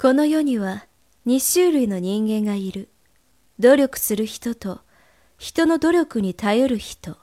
この世には2種類の人間がいる。努力する人と人の努力に頼る人。